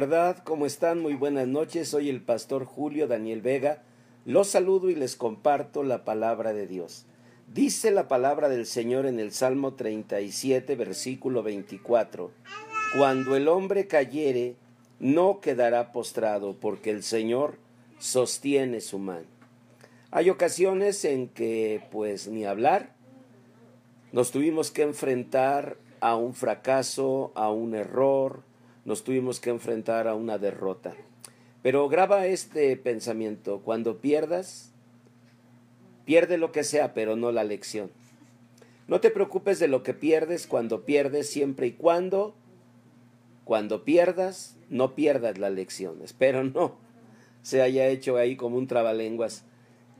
¿Verdad? ¿Cómo están? Muy buenas noches. Soy el pastor Julio Daniel Vega. Los saludo y les comparto la palabra de Dios. Dice la palabra del Señor en el Salmo 37, versículo 24. Cuando el hombre cayere, no quedará postrado, porque el Señor sostiene su mano. Hay ocasiones en que, pues, ni hablar, nos tuvimos que enfrentar a un fracaso, a un error, nos tuvimos que enfrentar a una derrota. Pero graba este pensamiento, cuando pierdas, pierde lo que sea, pero no la lección. No te preocupes de lo que pierdes cuando pierdes, siempre y cuando, cuando pierdas, no pierdas la lección. Espero no se haya hecho ahí como un trabalenguas.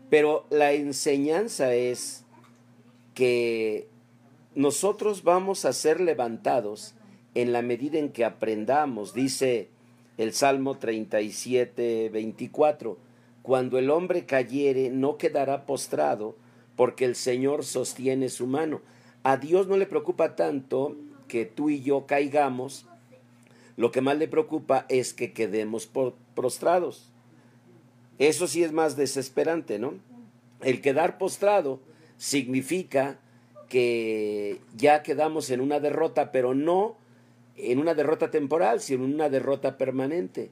Pero la enseñanza es que nosotros vamos a ser levantados en la medida en que aprendamos, dice el Salmo 37, 24, cuando el hombre cayere no quedará postrado, porque el Señor sostiene su mano. A Dios no le preocupa tanto que tú y yo caigamos, lo que más le preocupa es que quedemos prostrados. Eso sí es más desesperante, ¿no? El quedar postrado significa que ya quedamos en una derrota, pero no en una derrota temporal, sino en una derrota permanente.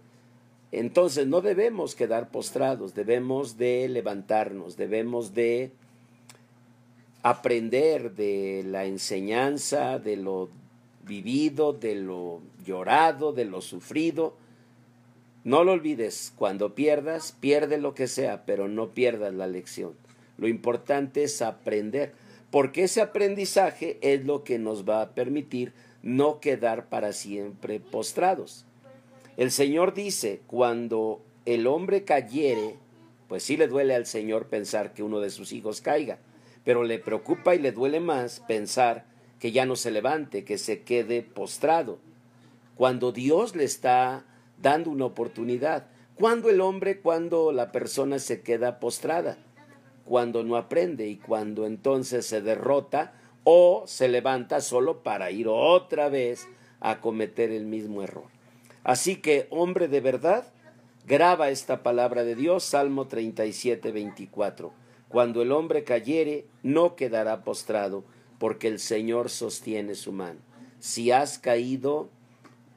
Entonces no debemos quedar postrados, debemos de levantarnos, debemos de aprender de la enseñanza, de lo vivido, de lo llorado, de lo sufrido. No lo olvides, cuando pierdas, pierde lo que sea, pero no pierdas la lección. Lo importante es aprender porque ese aprendizaje es lo que nos va a permitir no quedar para siempre postrados. El Señor dice, cuando el hombre cayere, pues sí le duele al Señor pensar que uno de sus hijos caiga, pero le preocupa y le duele más pensar que ya no se levante, que se quede postrado. Cuando Dios le está dando una oportunidad, cuando el hombre, cuando la persona se queda postrada, cuando no aprende y cuando entonces se derrota o se levanta solo para ir otra vez a cometer el mismo error. Así que, hombre de verdad, graba esta palabra de Dios, Salmo 37, 24. Cuando el hombre cayere, no quedará postrado, porque el Señor sostiene su mano. Si has caído,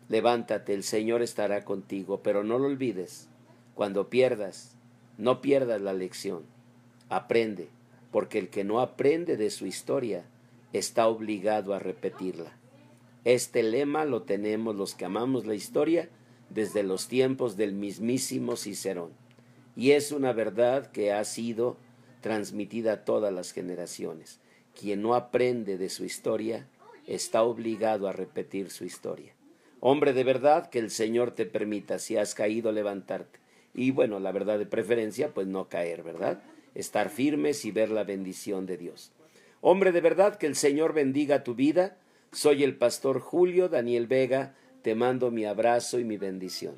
levántate, el Señor estará contigo, pero no lo olvides. Cuando pierdas, no pierdas la lección Aprende, porque el que no aprende de su historia está obligado a repetirla. Este lema lo tenemos los que amamos la historia desde los tiempos del mismísimo Cicerón, y es una verdad que ha sido transmitida a todas las generaciones. Quien no aprende de su historia está obligado a repetir su historia. Hombre de verdad, que el Señor te permita, si has caído, levantarte. Y bueno, la verdad de preferencia, pues no caer, ¿verdad? estar firmes y ver la bendición de Dios. Hombre de verdad, que el Señor bendiga tu vida. Soy el pastor Julio Daniel Vega, te mando mi abrazo y mi bendición.